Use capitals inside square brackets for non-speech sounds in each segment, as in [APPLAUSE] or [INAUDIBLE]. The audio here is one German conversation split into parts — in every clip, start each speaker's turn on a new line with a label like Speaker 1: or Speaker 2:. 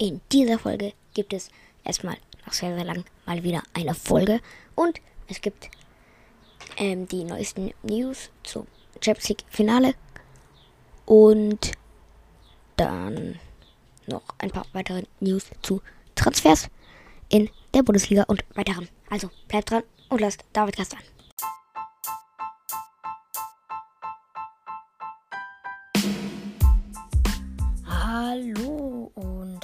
Speaker 1: In dieser Folge gibt es erstmal nach sehr, sehr lang mal wieder eine Folge und es gibt ähm, die neuesten News zum Champions League Finale und dann noch ein paar weitere News zu Transfers in der Bundesliga und weiteren. Also bleibt dran und lasst David Gast an. Hallo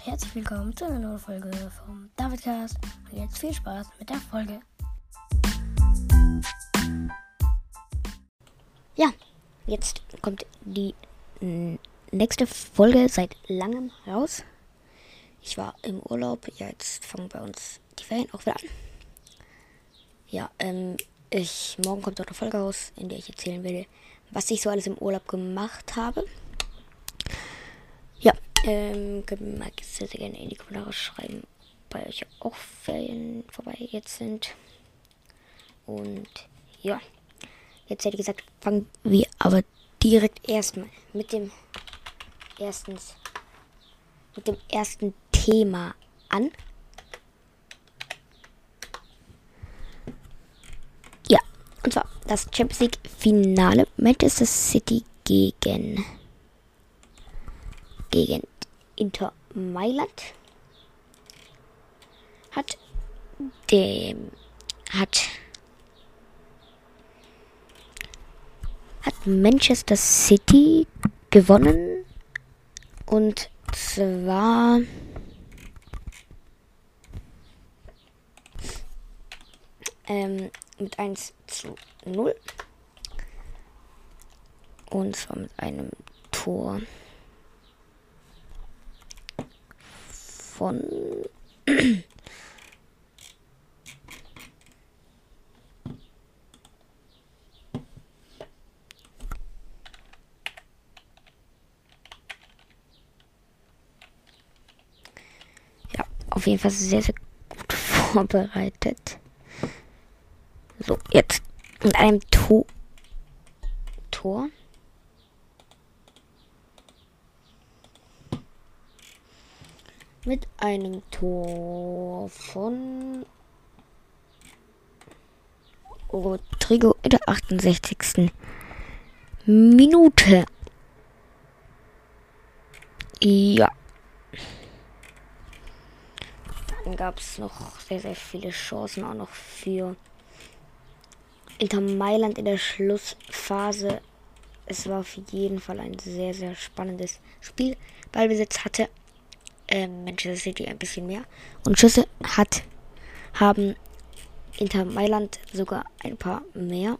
Speaker 1: herzlich willkommen zu einer neuen Folge vom Davidcast. Und jetzt viel Spaß mit der Folge. Ja, jetzt kommt die nächste Folge seit langem raus. Ich war im Urlaub, ja, jetzt fangen bei uns die Ferien auch wieder an. Ja, ähm, ich, morgen kommt auch eine Folge raus, in der ich erzählen werde, was ich so alles im Urlaub gemacht habe. Ähm, könnt ihr mal sehr, sehr gerne in die Kommentare schreiben, bei euch auch Ferien vorbei jetzt sind. Und ja, jetzt hätte ich gesagt, fangen wir aber direkt erstmal mit dem erstens mit dem ersten Thema an. Ja, und zwar das Champions League Finale Manchester City gegen gegen Inter Mailand hat dem hat hat Manchester City gewonnen. Und zwar ähm, mit 1 zu 0 und zwar mit einem Tor von ja, auf jeden Fall sehr, sehr gut [LAUGHS] vorbereitet. So, jetzt mit einem to Tor. Mit einem Tor von Rodrigo in der 68. Minute. Ja. Dann gab es noch sehr, sehr viele Chancen auch noch für Inter Mailand in der Schlussphase. Es war auf jeden Fall ein sehr, sehr spannendes Spiel. Ballbesitz hatte ähm, Manchester City ein bisschen mehr. Und Schüsse hat, haben Inter Mailand sogar ein paar mehr.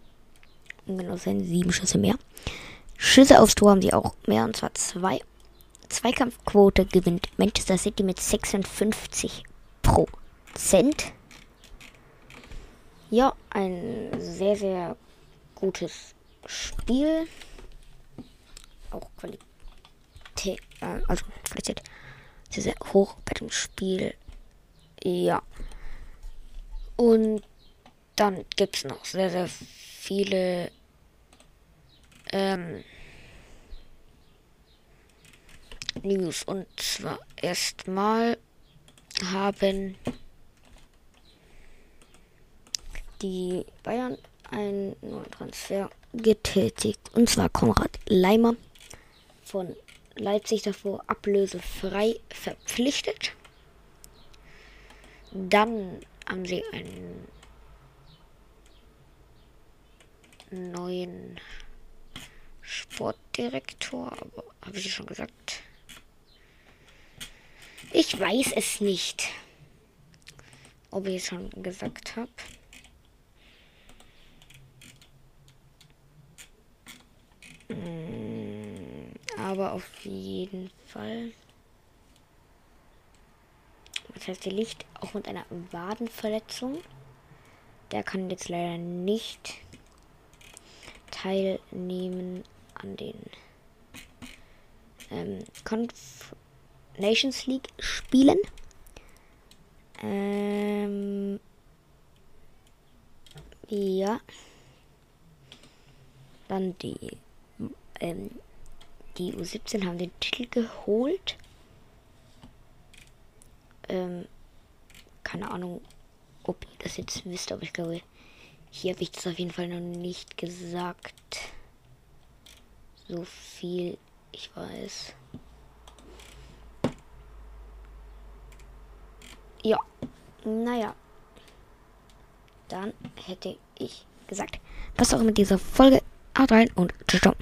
Speaker 1: Um genau sein, sieben Schüsse mehr. Schüsse aufs Tor haben sie auch mehr, und zwar zwei. Zweikampfquote gewinnt Manchester City mit 56 Prozent. Ja, ein sehr, sehr gutes Spiel. Auch Qualität, äh, also Qualität sehr, hoch bei dem Spiel. Ja. Und dann gibt es noch sehr, sehr viele ähm, News. Und zwar erstmal haben die Bayern einen neuen Transfer getätigt. Und zwar Konrad Leimer von Leipzig davor ablösefrei verpflichtet. Dann haben sie einen neuen Sportdirektor, aber habe ich schon gesagt? Ich weiß es nicht, ob ich es schon gesagt habe. Aber auf jeden Fall. Das heißt, der liegt auch mit einer Wadenverletzung. Der kann jetzt leider nicht teilnehmen an den ähm, Conf Nations League Spielen. Ähm, ja. Dann die ähm, die U17 haben den Titel geholt. Ähm, keine Ahnung, ob ihr das jetzt wisst, aber ich glaube, hier habe ich das auf jeden Fall noch nicht gesagt. So viel ich weiß. Ja, naja. Dann hätte ich gesagt, was auch mit dieser Folge. Haut rein und ciao.